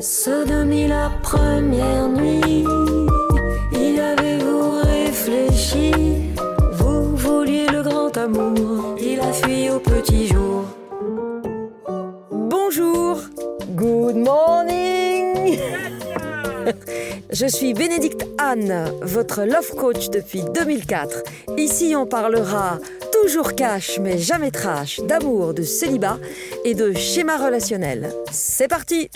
Sodomie la première nuit, y avez-vous réfléchi Vous vouliez le grand amour, il a fui au petit jour. Bonjour, good morning. Je suis Bénédicte Anne, votre love coach depuis 2004. Ici, on parlera toujours cash mais jamais trash, d'amour, de célibat et de schéma relationnel. C'est parti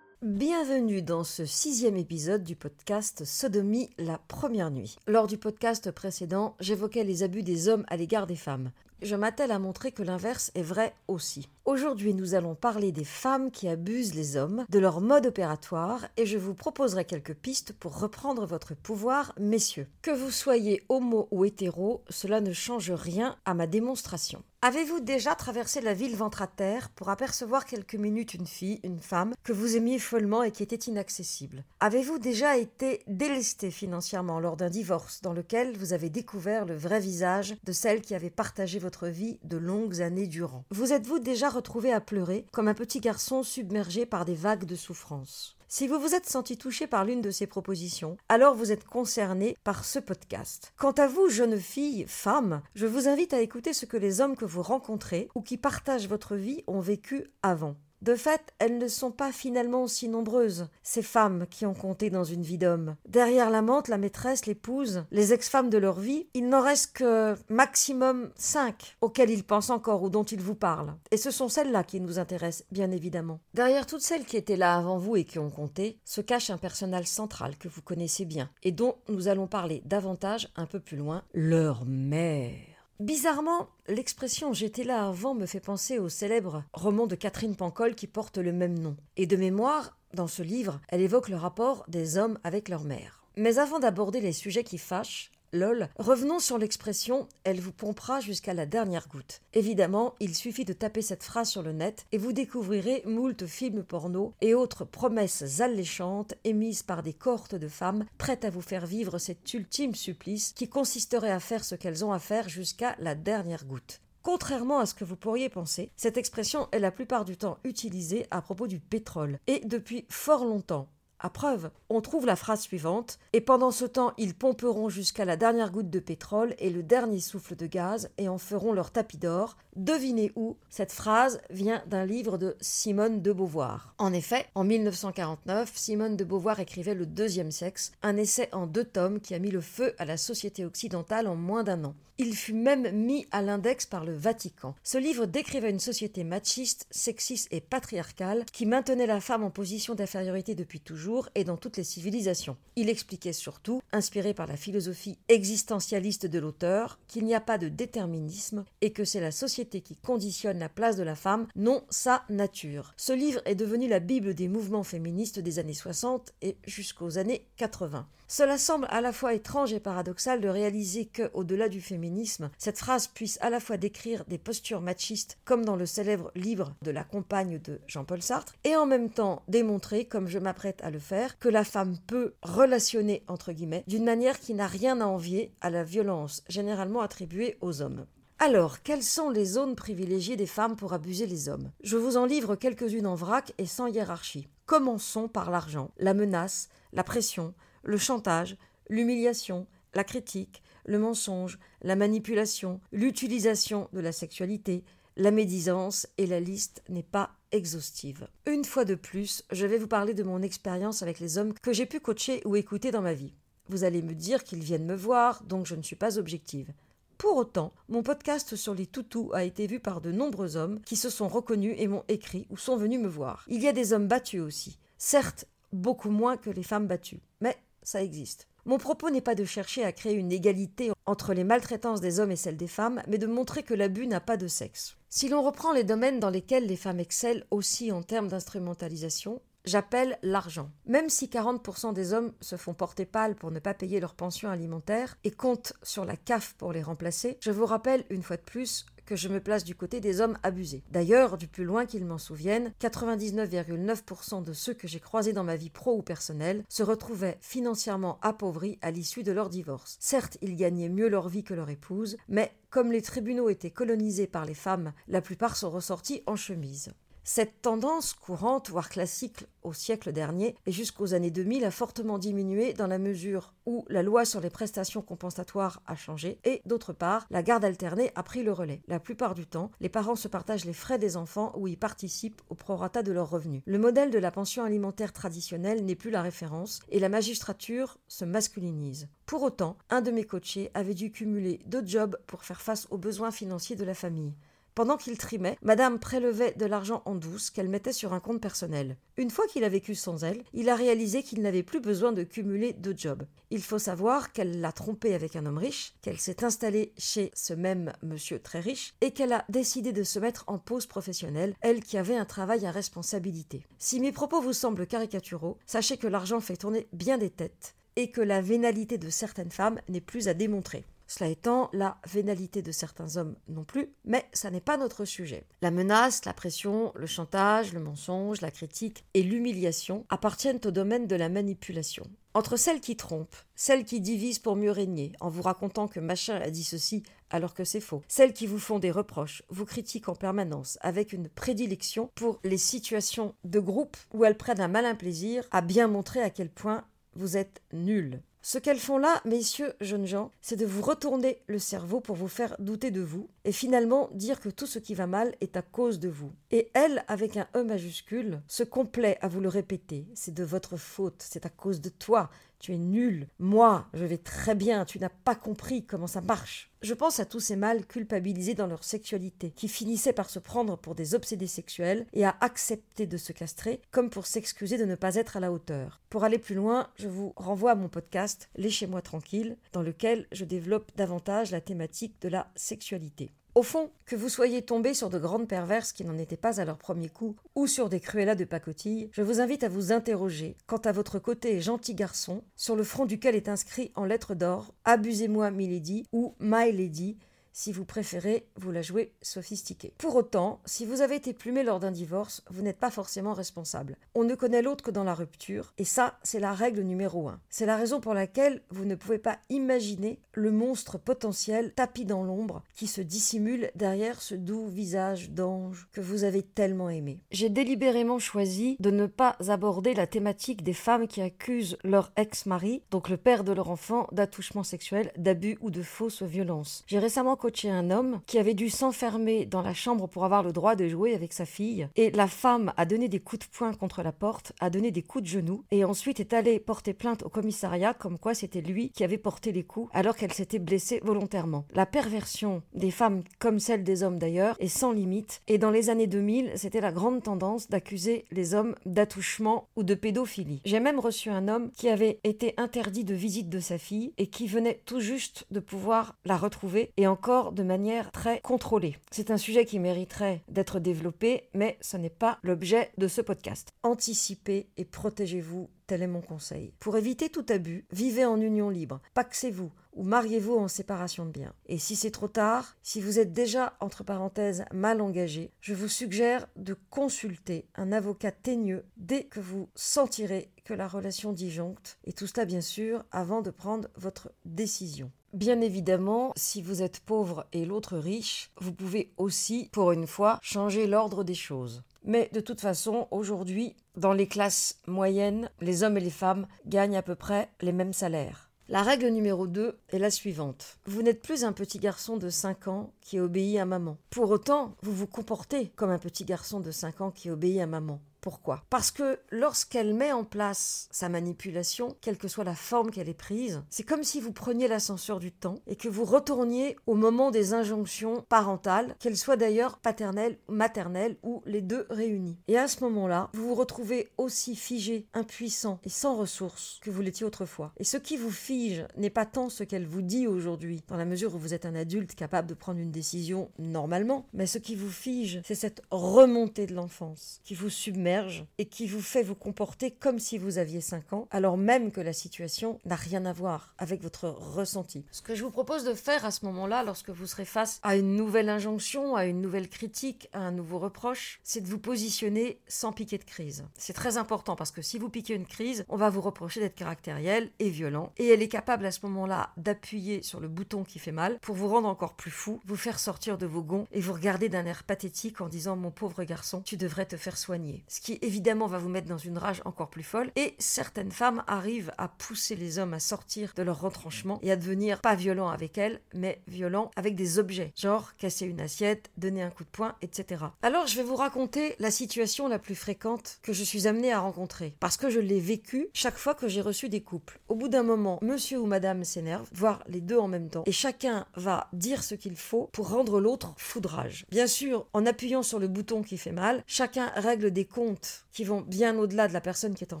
Bienvenue dans ce sixième épisode du podcast Sodomie la première nuit. Lors du podcast précédent, j'évoquais les abus des hommes à l'égard des femmes. Je m'attelle à montrer que l'inverse est vrai aussi. Aujourd'hui, nous allons parler des femmes qui abusent les hommes, de leur mode opératoire, et je vous proposerai quelques pistes pour reprendre votre pouvoir, messieurs. Que vous soyez homo ou hétéro, cela ne change rien à ma démonstration. Avez-vous déjà traversé la ville ventre à terre pour apercevoir quelques minutes une fille, une femme, que vous aimiez follement et qui était inaccessible? Avez-vous déjà été délesté financièrement lors d'un divorce dans lequel vous avez découvert le vrai visage de celle qui avait partagé votre vie de longues années durant? Vous êtes-vous déjà retrouvé à pleurer comme un petit garçon submergé par des vagues de souffrance si vous vous êtes senti touché par l'une de ces propositions, alors vous êtes concerné par ce podcast. Quant à vous, jeune fille, femme, je vous invite à écouter ce que les hommes que vous rencontrez ou qui partagent votre vie ont vécu avant. De fait, elles ne sont pas finalement si nombreuses, ces femmes qui ont compté dans une vie d'homme. Derrière l'amante, la maîtresse, l'épouse, les ex-femmes de leur vie, il n'en reste que maximum cinq auxquelles ils pensent encore ou dont ils vous parlent. Et ce sont celles-là qui nous intéressent, bien évidemment. Derrière toutes celles qui étaient là avant vous et qui ont compté, se cache un personnage central que vous connaissez bien et dont nous allons parler davantage un peu plus loin, leur mère. Bizarrement, l'expression j'étais là avant me fait penser au célèbre roman de Catherine Pancol qui porte le même nom. Et de mémoire, dans ce livre, elle évoque le rapport des hommes avec leur mère. Mais avant d'aborder les sujets qui fâchent, lol, revenons sur l'expression elle vous pompera jusqu'à la dernière goutte. Évidemment, il suffit de taper cette phrase sur le net et vous découvrirez moult films porno et autres promesses alléchantes émises par des cohortes de femmes prêtes à vous faire vivre cet ultime supplice qui consisterait à faire ce qu'elles ont à faire jusqu'à la dernière goutte. Contrairement à ce que vous pourriez penser, cette expression est la plupart du temps utilisée à propos du pétrole, et depuis fort longtemps. À preuve, on trouve la phrase suivante Et pendant ce temps, ils pomperont jusqu'à la dernière goutte de pétrole et le dernier souffle de gaz et en feront leur tapis d'or. Devinez où Cette phrase vient d'un livre de Simone de Beauvoir. En effet, en 1949, Simone de Beauvoir écrivait Le deuxième sexe, un essai en deux tomes qui a mis le feu à la société occidentale en moins d'un an. Il fut même mis à l'index par le Vatican. Ce livre décrivait une société machiste, sexiste et patriarcale qui maintenait la femme en position d'infériorité depuis toujours et dans toutes les civilisations. Il expliquait surtout, inspiré par la philosophie existentialiste de l'auteur, qu'il n'y a pas de déterminisme et que c'est la société qui conditionne la place de la femme, non sa nature. Ce livre est devenu la Bible des mouvements féministes des années 60 et jusqu'aux années 80. Cela semble à la fois étrange et paradoxal de réaliser que, au-delà du féminisme, cette phrase puisse à la fois décrire des postures machistes, comme dans le célèbre livre de la compagne de Jean-Paul Sartre, et en même temps démontrer, comme je m'apprête à le faire, que la femme peut relationner, entre guillemets, d'une manière qui n'a rien à envier à la violence généralement attribuée aux hommes. Alors, quelles sont les zones privilégiées des femmes pour abuser les hommes? Je vous en livre quelques-unes en vrac et sans hiérarchie. Commençons par l'argent, la menace, la pression, le chantage, l'humiliation, la critique, le mensonge, la manipulation, l'utilisation de la sexualité, la médisance et la liste n'est pas exhaustive. Une fois de plus, je vais vous parler de mon expérience avec les hommes que j'ai pu coacher ou écouter dans ma vie. Vous allez me dire qu'ils viennent me voir, donc je ne suis pas objective. Pour autant, mon podcast sur les toutous a été vu par de nombreux hommes qui se sont reconnus et m'ont écrit ou sont venus me voir. Il y a des hommes battus aussi. Certes, beaucoup moins que les femmes battues, mais ça existe. Mon propos n'est pas de chercher à créer une égalité entre les maltraitances des hommes et celles des femmes, mais de montrer que l'abus n'a pas de sexe. Si l'on reprend les domaines dans lesquels les femmes excellent aussi en termes d'instrumentalisation, j'appelle l'argent. Même si 40% des hommes se font porter pâle pour ne pas payer leur pension alimentaire et comptent sur la CAF pour les remplacer, je vous rappelle une fois de plus que je me place du côté des hommes abusés. D'ailleurs, du plus loin qu'ils m'en souviennent, 99,9% de ceux que j'ai croisés dans ma vie pro ou personnelle se retrouvaient financièrement appauvris à l'issue de leur divorce. Certes, ils gagnaient mieux leur vie que leur épouse, mais comme les tribunaux étaient colonisés par les femmes, la plupart sont ressortis en chemise. Cette tendance courante, voire classique au siècle dernier et jusqu'aux années 2000 a fortement diminué dans la mesure où la loi sur les prestations compensatoires a changé et, d'autre part, la garde alternée a pris le relais. La plupart du temps, les parents se partagent les frais des enfants ou y participent au prorata de leurs revenus. Le modèle de la pension alimentaire traditionnelle n'est plus la référence et la magistrature se masculinise. Pour autant, un de mes coachés avait dû cumuler deux jobs pour faire face aux besoins financiers de la famille. Pendant qu'il trimait, Madame prélevait de l'argent en douce qu'elle mettait sur un compte personnel. Une fois qu'il a vécu sans elle, il a réalisé qu'il n'avait plus besoin de cumuler deux jobs. Il faut savoir qu'elle l'a trompé avec un homme riche, qu'elle s'est installée chez ce même monsieur très riche, et qu'elle a décidé de se mettre en pause professionnelle, elle qui avait un travail à responsabilité. Si mes propos vous semblent caricaturaux, sachez que l'argent fait tourner bien des têtes, et que la vénalité de certaines femmes n'est plus à démontrer. Cela étant, la vénalité de certains hommes non plus, mais ça n'est pas notre sujet. La menace, la pression, le chantage, le mensonge, la critique et l'humiliation appartiennent au domaine de la manipulation. Entre celles qui trompent, celles qui divisent pour mieux régner, en vous racontant que machin a dit ceci alors que c'est faux, celles qui vous font des reproches, vous critiquent en permanence, avec une prédilection pour les situations de groupe où elles prennent un malin plaisir à bien montrer à quel point vous êtes nul. Ce qu'elles font là, messieurs jeunes gens, c'est de vous retourner le cerveau pour vous faire douter de vous, et finalement dire que tout ce qui va mal est à cause de vous. Et elle, avec un E majuscule, se complaît à vous le répéter. C'est de votre faute, c'est à cause de toi, tu es nul. Moi, je vais très bien, tu n'as pas compris comment ça marche. Je pense à tous ces mâles culpabilisés dans leur sexualité, qui finissaient par se prendre pour des obsédés sexuels et à accepter de se castrer, comme pour s'excuser de ne pas être à la hauteur. Pour aller plus loin, je vous renvoie à mon podcast Laissez-moi tranquille, dans lequel je développe davantage la thématique de la sexualité. Au fond, que vous soyez tombé sur de grandes perverses qui n'en étaient pas à leur premier coup, ou sur des cruellas de pacotille, je vous invite à vous interroger quant à votre côté gentil garçon, sur le front duquel est inscrit en lettres d'or Abusez-moi, Milady ou My Lady, si vous préférez vous la jouer sophistiquée. Pour autant, si vous avez été plumé lors d'un divorce, vous n'êtes pas forcément responsable. On ne connaît l'autre que dans la rupture, et ça, c'est la règle numéro un. C'est la raison pour laquelle vous ne pouvez pas imaginer le monstre potentiel tapis dans l'ombre qui se dissimule derrière ce doux visage d'ange que vous avez tellement aimé. J'ai délibérément choisi de ne pas aborder la thématique des femmes qui accusent leur ex-mari, donc le père de leur enfant, d'attouchement sexuel, d'abus ou de fausses violences. J'ai récemment coaché un homme qui avait dû s'enfermer dans la chambre pour avoir le droit de jouer avec sa fille. Et la femme a donné des coups de poing contre la porte, a donné des coups de genoux, et ensuite est allée porter plainte au commissariat comme quoi c'était lui qui avait porté les coups alors qu'elle s'était blessée volontairement. La perversion des femmes comme celle des hommes d'ailleurs est sans limite. Et dans les années 2000, c'était la grande tendance d'accuser les hommes d'attouchement ou de pédophilie. J'ai même reçu un homme qui avait été interdit de visite de sa fille et qui venait tout juste de pouvoir la retrouver et encore de manière très contrôlée. C'est un sujet qui mériterait d'être développé, mais ce n'est pas l'objet de ce podcast. Anticipez et protégez-vous, tel est mon conseil. Pour éviter tout abus, vivez en union libre, paxez-vous ou mariez-vous en séparation de biens. Et si c'est trop tard, si vous êtes déjà, entre parenthèses, mal engagé, je vous suggère de consulter un avocat teigneux dès que vous sentirez que la relation disjoncte, et tout cela bien sûr avant de prendre votre décision. Bien évidemment, si vous êtes pauvre et l'autre riche, vous pouvez aussi, pour une fois, changer l'ordre des choses. Mais de toute façon, aujourd'hui, dans les classes moyennes, les hommes et les femmes gagnent à peu près les mêmes salaires. La règle numéro 2 est la suivante. Vous n'êtes plus un petit garçon de 5 ans qui obéit à maman. Pour autant, vous vous comportez comme un petit garçon de 5 ans qui obéit à maman. Pourquoi? Parce que lorsqu'elle met en place sa manipulation, quelle que soit la forme qu'elle ait prise, c'est comme si vous preniez l'ascenseur du temps et que vous retourniez au moment des injonctions parentales, qu'elles soient d'ailleurs paternelles, maternelles ou les deux réunies. Et à ce moment-là, vous vous retrouvez aussi figé, impuissant et sans ressources que vous l'étiez autrefois. Et ce qui vous fige n'est pas tant ce qu'elle vous dit aujourd'hui, dans la mesure où vous êtes un adulte capable de prendre une décision normalement, mais ce qui vous fige, c'est cette remontée de l'enfance qui vous submerge et qui vous fait vous comporter comme si vous aviez 5 ans, alors même que la situation n'a rien à voir avec votre ressenti. Ce que je vous propose de faire à ce moment-là, lorsque vous serez face à une nouvelle injonction, à une nouvelle critique, à un nouveau reproche, c'est de vous positionner sans piquer de crise. C'est très important parce que si vous piquez une crise, on va vous reprocher d'être caractériel et violent. Et elle est capable à ce moment-là d'appuyer sur le bouton qui fait mal pour vous rendre encore plus fou, vous faire sortir de vos gonds et vous regarder d'un air pathétique en disant mon pauvre garçon, tu devrais te faire soigner. Ce qui évidemment va vous mettre dans une rage encore plus folle. Et certaines femmes arrivent à pousser les hommes à sortir de leur retranchement et à devenir pas violent avec elles, mais violent avec des objets, genre casser une assiette, donner un coup de poing, etc. Alors je vais vous raconter la situation la plus fréquente que je suis amenée à rencontrer, parce que je l'ai vécu chaque fois que j'ai reçu des couples. Au bout d'un moment, monsieur ou madame s'énerve, voire les deux en même temps, et chacun va dire ce qu'il faut pour rendre l'autre foudrage. Bien sûr, en appuyant sur le bouton qui fait mal, chacun règle des comptes qui vont bien au-delà de la personne qui est en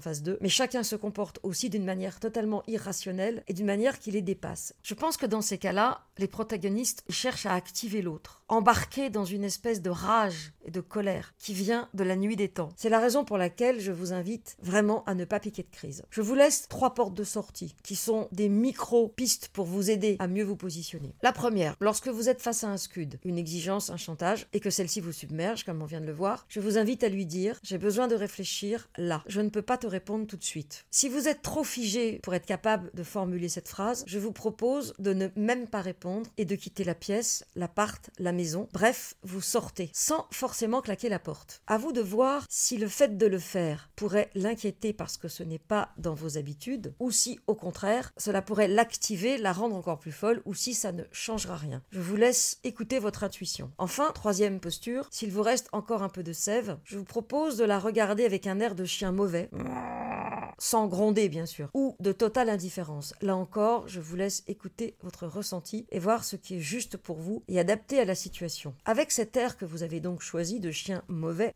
face d'eux, mais chacun se comporte aussi d'une manière totalement irrationnelle et d'une manière qui les dépasse. Je pense que dans ces cas-là, les protagonistes cherchent à activer l'autre, embarqués dans une espèce de rage et de colère qui vient de la nuit des temps. C'est la raison pour laquelle je vous invite vraiment à ne pas piquer de crise. Je vous laisse trois portes de sortie qui sont des micro-pistes pour vous aider à mieux vous positionner. La première, lorsque vous êtes face à un scud, une exigence, un chantage, et que celle-ci vous submerge, comme on vient de le voir, je vous invite à lui dire J'ai besoin de réfléchir là. Je ne peux pas te répondre tout de suite. Si vous êtes trop figé pour être capable de formuler cette phrase, je vous propose de ne même pas répondre et de quitter la pièce, l'appart, la maison. Bref, vous sortez sans forcément claquer la porte. À vous de voir si le fait de le faire pourrait l'inquiéter parce que ce n'est pas dans vos habitudes ou si au contraire cela pourrait l'activer, la rendre encore plus folle ou si ça ne changera rien. Je vous laisse écouter votre intuition. Enfin, troisième posture, s'il vous reste encore un peu de sève, je vous propose de la regarder avec un air de chien mauvais sans gronder bien sûr, ou de totale indifférence. Là encore, je vous laisse écouter votre ressenti et voir ce qui est juste pour vous et adapté à la situation. Avec cet air que vous avez donc choisi de chien mauvais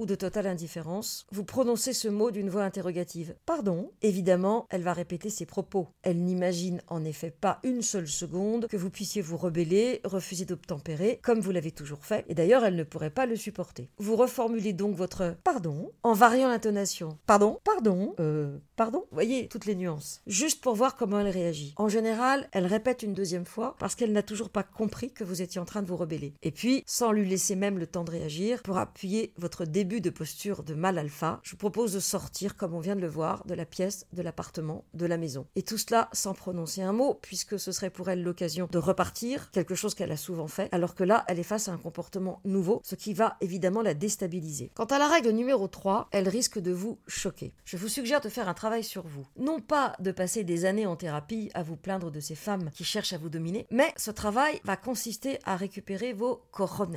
ou de totale indifférence, vous prononcez ce mot d'une voix interrogative. Pardon Évidemment, elle va répéter ses propos. Elle n'imagine en effet pas une seule seconde que vous puissiez vous rebeller, refuser d'obtempérer, comme vous l'avez toujours fait, et d'ailleurs elle ne pourrait pas le supporter. Vous reformulez donc votre pardon en variant l'intonation. Pardon Pardon euh, pardon Vous voyez toutes les nuances. Juste pour voir comment elle réagit. En général, elle répète une deuxième fois parce qu'elle n'a toujours pas compris que vous étiez en train de vous rebeller. Et puis, sans lui laisser même le temps de réagir, pour appuyer votre début de posture de mal alpha, je vous propose de sortir, comme on vient de le voir, de la pièce, de l'appartement, de la maison. Et tout cela sans prononcer un mot, puisque ce serait pour elle l'occasion de repartir, quelque chose qu'elle a souvent fait, alors que là, elle est face à un comportement nouveau, ce qui va évidemment la déstabiliser. Quant à la règle numéro 3, elle risque de vous choquer. Je vous suggère de faire un travail sur vous. Non pas de passer des années en thérapie à vous plaindre de ces femmes qui cherchent à vous dominer, mais ce travail va consister à récupérer vos corones,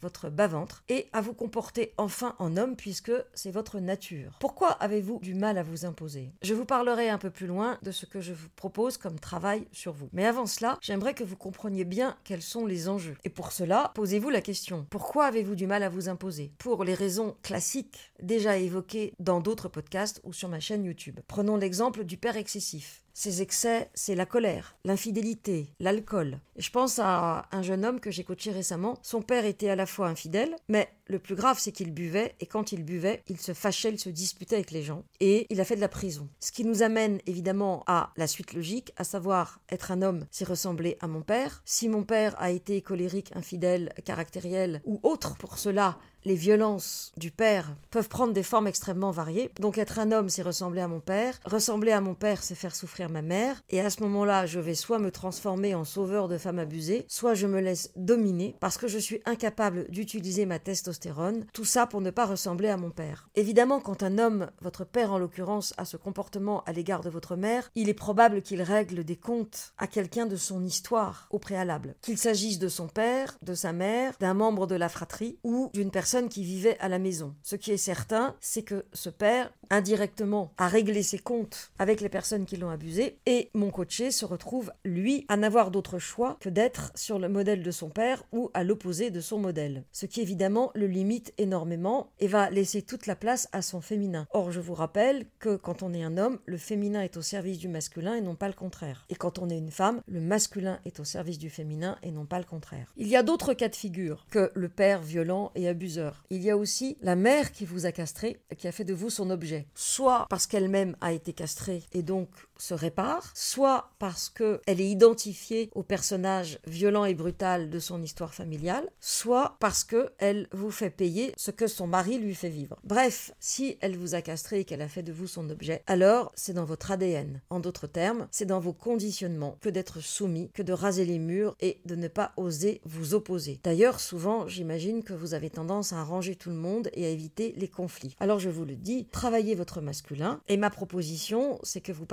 votre bas-ventre, et à vous comporter enfin en homme puisque c'est votre nature. Pourquoi avez-vous du mal à vous imposer? Je vous parlerai un peu plus loin de ce que je vous propose comme travail sur vous. Mais avant cela, j'aimerais que vous compreniez bien quels sont les enjeux. Et pour cela, posez-vous la question, pourquoi avez-vous du mal à vous imposer? Pour les raisons classiques déjà évoquées dans d'autres podcasts ou sur ma chaîne YouTube. Prenons l'exemple du père excessif. Ces excès, c'est la colère, l'infidélité, l'alcool. Je pense à un jeune homme que j'ai coaché récemment. Son père était à la fois infidèle, mais le plus grave, c'est qu'il buvait, et quand il buvait, il se fâchait, il se disputait avec les gens, et il a fait de la prison. Ce qui nous amène évidemment à la suite logique, à savoir être un homme, c'est ressembler à mon père. Si mon père a été colérique, infidèle, caractériel ou autre, pour cela, les violences du père peuvent prendre des formes extrêmement variées. Donc être un homme, c'est ressembler à mon père. Ressembler à mon père, c'est faire souffrir ma mère. Et à ce moment-là, je vais soit me transformer en sauveur de femmes abusées, soit je me laisse dominer parce que je suis incapable d'utiliser ma testostérone. Tout ça pour ne pas ressembler à mon père. Évidemment, quand un homme, votre père en l'occurrence, a ce comportement à l'égard de votre mère, il est probable qu'il règle des comptes à quelqu'un de son histoire au préalable. Qu'il s'agisse de son père, de sa mère, d'un membre de la fratrie ou d'une personne qui vivait à la maison. Ce qui est certain, c'est que ce père, indirectement, a réglé ses comptes avec les personnes qui l'ont abusé. Et mon coaché se retrouve, lui, à n'avoir d'autre choix que d'être sur le modèle de son père ou à l'opposé de son modèle. Ce qui évidemment le limite énormément et va laisser toute la place à son féminin. Or, je vous rappelle que quand on est un homme, le féminin est au service du masculin et non pas le contraire. Et quand on est une femme, le masculin est au service du féminin et non pas le contraire. Il y a d'autres cas de figure que le père violent et abuseur. Il y a aussi la mère qui vous a castré, qui a fait de vous son objet. Soit parce qu'elle-même a été castrée et donc se répare, soit parce qu'elle est identifiée au personnage violent et brutal de son histoire familiale, soit parce qu'elle vous fait payer ce que son mari lui fait vivre. Bref, si elle vous a castré et qu'elle a fait de vous son objet, alors c'est dans votre ADN. En d'autres termes, c'est dans vos conditionnements que d'être soumis, que de raser les murs et de ne pas oser vous opposer. D'ailleurs, souvent, j'imagine que vous avez tendance à arranger tout le monde et à éviter les conflits. Alors je vous le dis, travaillez votre masculin et ma proposition, c'est que vous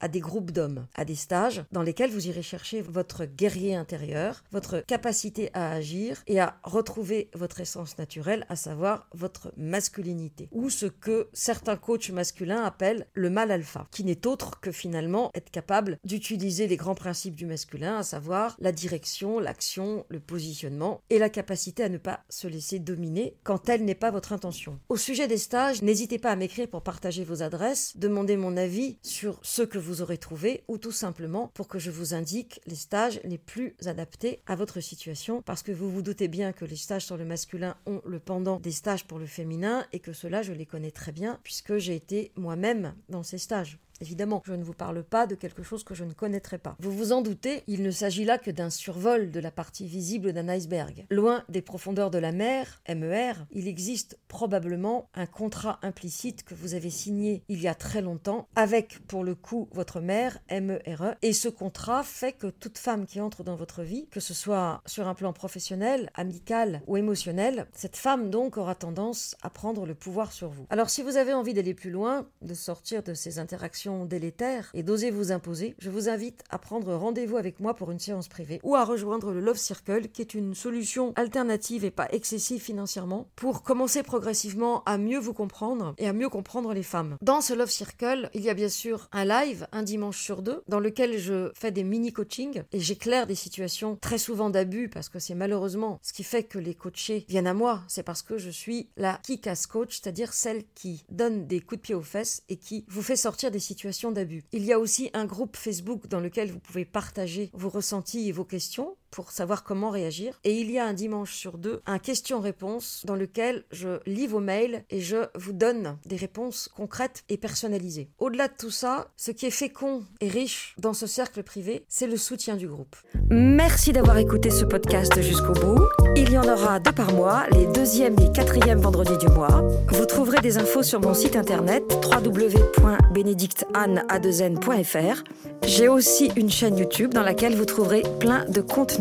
à des groupes d'hommes, à des stages dans lesquels vous irez chercher votre guerrier intérieur, votre capacité à agir et à retrouver votre essence naturelle, à savoir votre masculinité, ou ce que certains coachs masculins appellent le mal alpha, qui n'est autre que finalement être capable d'utiliser les grands principes du masculin, à savoir la direction, l'action, le positionnement et la capacité à ne pas se laisser dominer quand telle n'est pas votre intention. Au sujet des stages, n'hésitez pas à m'écrire pour partager vos adresses, demander mon avis sur ce que vous aurez trouvé ou tout simplement pour que je vous indique les stages les plus adaptés à votre situation parce que vous vous doutez bien que les stages sur le masculin ont le pendant des stages pour le féminin et que cela je les connais très bien puisque j'ai été moi-même dans ces stages. Évidemment, je ne vous parle pas de quelque chose que je ne connaîtrais pas. Vous vous en doutez, il ne s'agit là que d'un survol de la partie visible d'un iceberg. Loin des profondeurs de la mer, MER, il existe probablement un contrat implicite que vous avez signé il y a très longtemps avec, pour le coup, votre mère, MERE. Et ce contrat fait que toute femme qui entre dans votre vie, que ce soit sur un plan professionnel, amical ou émotionnel, cette femme donc aura tendance à prendre le pouvoir sur vous. Alors si vous avez envie d'aller plus loin, de sortir de ces interactions délétères et d'oser vous imposer, je vous invite à prendre rendez-vous avec moi pour une séance privée ou à rejoindre le Love Circle qui est une solution alternative et pas excessive financièrement pour commencer progressivement à mieux vous comprendre et à mieux comprendre les femmes. Dans ce Love Circle, il y a bien sûr un live un dimanche sur deux dans lequel je fais des mini coachings et j'éclaire des situations très souvent d'abus parce que c'est malheureusement ce qui fait que les coachés viennent à moi, c'est parce que je suis la kick-ass coach, c'est-à-dire celle qui donne des coups de pied aux fesses et qui vous fait sortir des situations d'abus. Il y a aussi un groupe Facebook dans lequel vous pouvez partager vos ressentis et vos questions pour savoir comment réagir. Et il y a un dimanche sur deux un question-réponse dans lequel je lis vos mails et je vous donne des réponses concrètes et personnalisées. Au-delà de tout ça, ce qui est fécond et riche dans ce cercle privé, c'est le soutien du groupe. Merci d'avoir écouté ce podcast jusqu'au bout. Il y en aura deux par mois, les deuxième et quatrième vendredis du mois. Vous trouverez des infos sur mon site internet www.benedictanne.fr. J'ai aussi une chaîne YouTube dans laquelle vous trouverez plein de contenus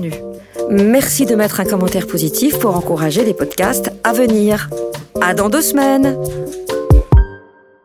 Merci de mettre un commentaire positif pour encourager les podcasts à venir. À dans deux semaines!